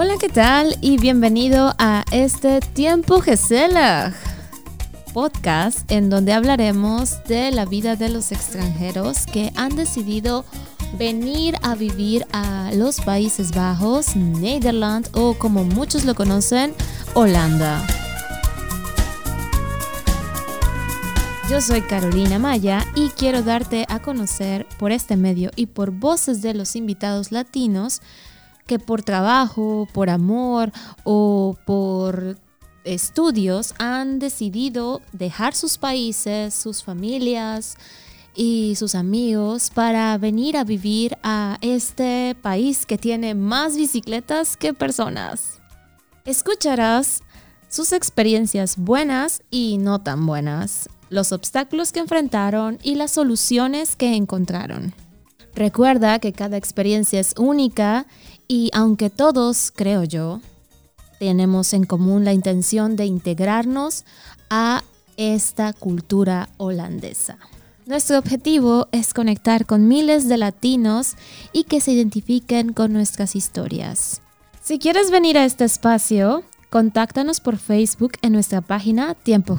Hola, ¿qué tal? Y bienvenido a este Tiempo Geselach podcast en donde hablaremos de la vida de los extranjeros que han decidido venir a vivir a los Países Bajos, Nederland o como muchos lo conocen, Holanda. Yo soy Carolina Maya y quiero darte a conocer por este medio y por voces de los invitados latinos que por trabajo, por amor o por estudios han decidido dejar sus países, sus familias y sus amigos para venir a vivir a este país que tiene más bicicletas que personas. Escucharás sus experiencias buenas y no tan buenas, los obstáculos que enfrentaron y las soluciones que encontraron. Recuerda que cada experiencia es única y aunque todos, creo yo, tenemos en común la intención de integrarnos a esta cultura holandesa. Nuestro objetivo es conectar con miles de latinos y que se identifiquen con nuestras historias. Si quieres venir a este espacio, contáctanos por Facebook en nuestra página Tiempo.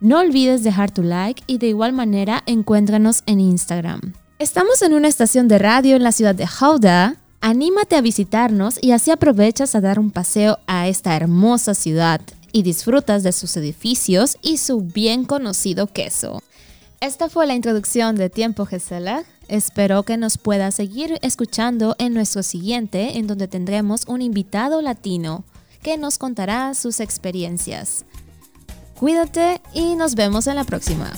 No olvides dejar tu like y de igual manera encuéntranos en Instagram. Estamos en una estación de radio en la ciudad de Hauda. Anímate a visitarnos y así aprovechas a dar un paseo a esta hermosa ciudad y disfrutas de sus edificios y su bien conocido queso. Esta fue la introducción de Tiempo Gesela. Espero que nos pueda seguir escuchando en nuestro siguiente, en donde tendremos un invitado latino que nos contará sus experiencias. Cuídate y nos vemos en la próxima.